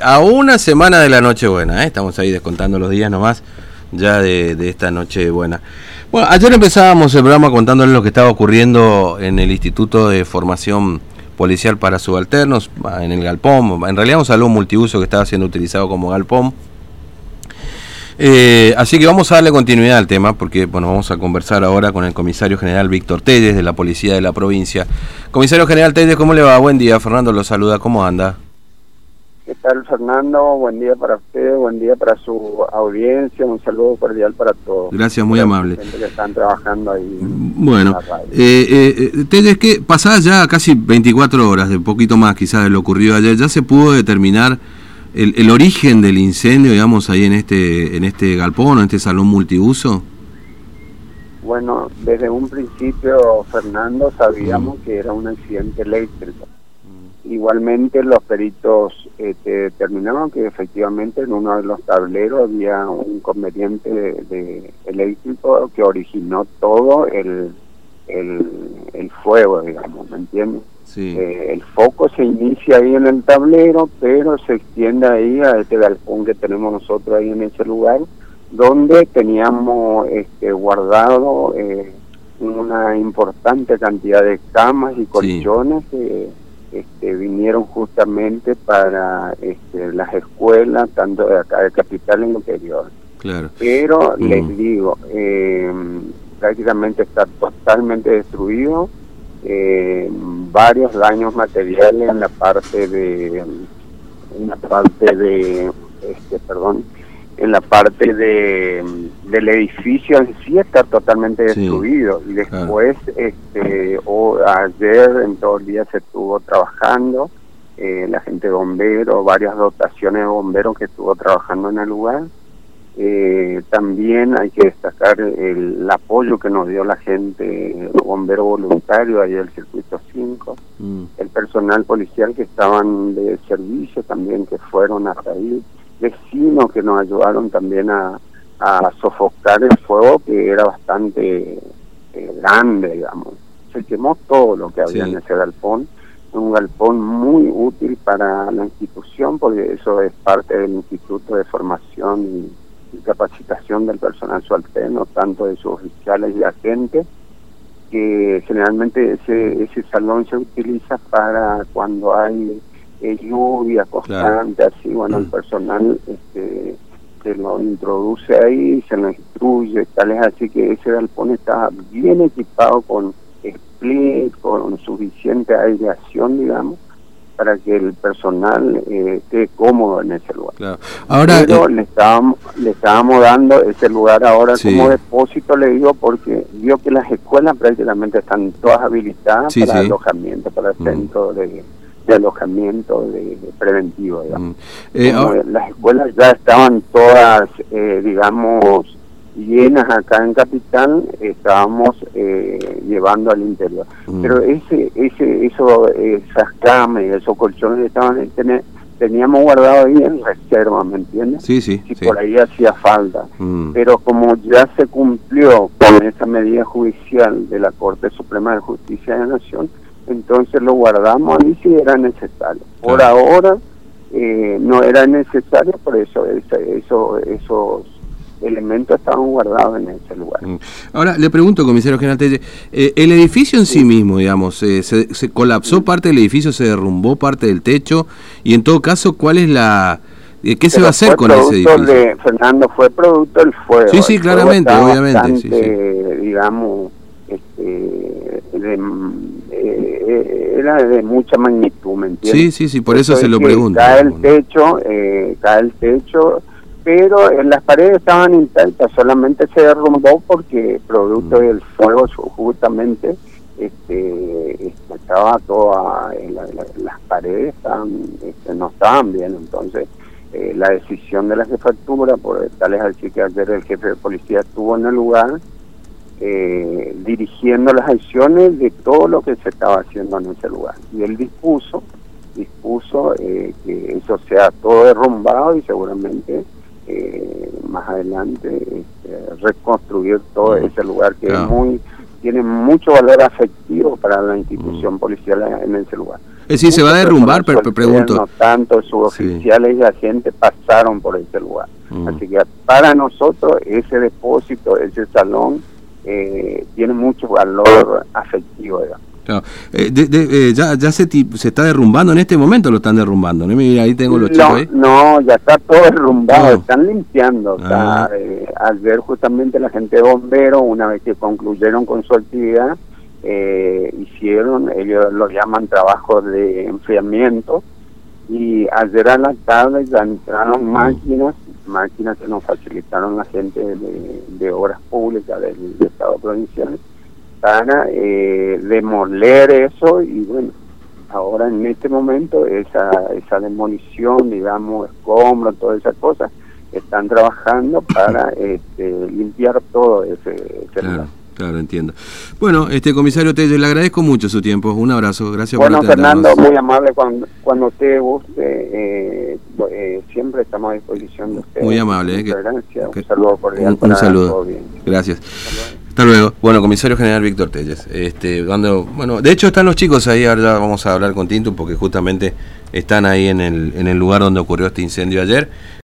a una semana de la Nochebuena. ¿eh? Estamos ahí descontando los días nomás ya de, esta Nochebuena. Bueno, ayer empezábamos el programa contándoles lo que estaba ocurriendo en el Instituto de Formación Policial para Subalternos, en el Galpón. En realidad un salón multiuso que estaba siendo utilizado como Galpón. Eh, así que vamos a darle continuidad al tema porque bueno, vamos a conversar ahora con el comisario general Víctor Telles de la Policía de la Provincia. Comisario general Telles, ¿cómo le va? Buen día, Fernando lo saluda, ¿cómo anda? ¿Qué tal Fernando? Buen día para usted, buen día para su audiencia, un saludo cordial para todos. Gracias, muy amable. que están trabajando ahí. Bueno, eh, eh, Telles, que pasadas ya casi 24 horas, de poquito más quizás de lo ocurrido ayer, ya se pudo determinar el, origen del incendio, digamos, ahí en este, en este galpón, en este salón multiuso? Bueno, desde un principio, Fernando, sabíamos mm. que era un accidente eléctrico. Igualmente los peritos este, determinaron que efectivamente en uno de los tableros había un inconveniente de, eléctrico que originó todo el, el, el fuego, digamos, ¿me entiendes? Eh, el foco se inicia ahí en el tablero, pero se extiende ahí a este galpón que tenemos nosotros ahí en ese lugar, donde teníamos este, guardado eh, una importante cantidad de camas y colchones que este, vinieron justamente para este, las escuelas, tanto de acá de Capital en interior. Claro. Pero les mm. digo, eh, prácticamente está totalmente destruido eh, varios daños materiales en la parte de en la parte de este perdón en la parte de del edificio en sí está totalmente destruido. Y después este o ayer en todo el día se estuvo trabajando eh, la gente de bomberos varias dotaciones de bomberos que estuvo trabajando en el lugar. Eh, también hay que destacar el, apoyo que nos dio la gente, los bomberos voluntarios ahí del circuito 5, mm. el personal policial que estaban de servicio también que fueron hasta ahí, vecinos que nos ayudaron también a, sofocar el fuego que era bastante eh, grande, digamos. Se quemó todo lo que había en ese galpón, un galpón muy útil para la institución porque eso es parte del Instituto de Formación y capacitación del personal subalterno, tanto de sus oficiales y agentes, que generalmente ese, ese salón se utiliza para cuando hay eh, lluvia constante, así, bueno, el mm. personal este, se lo introduce ahí, se lo instruye, tal es así que ese galpón está bien equipado con split, con suficiente aireación, digamos, para que el personal eh, esté cómodo en ese lugar. Ahora, Pero eh, le, estábamos, le estábamos dando ese lugar ahora como depósito, le digo, porque vio que las escuelas prácticamente están todas habilitadas para alojamiento, para mm. centros de, alojamiento de, preventivo. Digamos. Mm. Eh, las escuelas ya estaban todas, digamos, llenas acá en Capital estábamos eh, llevando al interior. Mm. Pero ese, ese, eso, esas camas y esos colchones estaban teníamos guardado ahí en reserva, ¿me entiendes? Sí, sí. Si por ahí hacía falta. Mm. Pero como ya se cumplió con esa medida judicial de la Corte Suprema de Justicia de la Nación, entonces lo guardamos ahí si era necesario. Por ahora eh, no era necesario, por eso, eso esos elementos estaban guardados en ese lugar. Mm. Ahora, le pregunto, comisario general, eh, el edificio en sí mismo, digamos, eh, se, colapsó parte del edificio, se derrumbó parte del techo, y en todo caso, ¿cuál es la... Eh, ¿Qué se va a hacer con ese edificio? De, Fernando, fue producto del fuego. Sí, sí, claramente, obviamente. sí, digamos, este, era de mucha magnitud, ¿me entiendes? Sí, sí, sí, por eso, se lo pregunto. Cae el techo, cae el techo pero en las paredes estaban intactas, solamente se derrumbó porque producto mm. del fuego justamente este, estaba toda, las paredes este, no estaban bien, entonces eh, la decisión de la jefatura, por tal es así que ayer el jefe de policía estuvo en el lugar, eh, dirigiendo las acciones de todo lo que se estaba haciendo en ese lugar. Y él dispuso, dispuso eh, que eso sea todo derrumbado y seguramente eh, más adelante este, reconstruir todo mm. ese lugar que es muy tiene mucho valor afectivo para la institución mm. policial en ese lugar. Es decir, ¿se va a derrumbar? pregunto. No tanto, suboficiales y agentes pasaron por ese lugar. Mm. Así que para nosotros ese depósito, ese salón, eh, tiene mucho valor afectivo. Eh, eh, ya ya se, se está derrumbando en este momento, lo están derrumbando. ¿no? Mira, ahí tengo los no, No, ya está todo derrumbado, están limpiando. Ah. Eh, al ver justamente la gente de bomberos, una vez que concluyeron con su actividad, hicieron, ellos lo llaman trabajo de enfriamiento, y ayer a la tarde ya entraron mm. máquinas, máquinas que nos facilitaron la gente de, obras públicas del Estado provincial para eh, demoler eso y bueno, ahora en este momento esa, esa demolición, digamos, escombros, todas esas cosas, están trabajando para este, limpiar todo ese, ese claro, Claro, entiendo. Bueno, este comisario Tello, le agradezco mucho su tiempo. Un abrazo, gracias bueno, por Fernando, muy amable cuando, cuando usted guste. Eh, eh, siempre estamos a disposición de usted. Muy amable. Eh, gracias. un saludo cordial. Un, un saludo. Gracias. Hasta luego. Bueno, comisario general Víctor Telles. Este, cuando, bueno, de hecho están los chicos ahí, ahora vamos a hablar con Tinto porque justamente están ahí en el, en el lugar donde ocurrió este incendio ayer.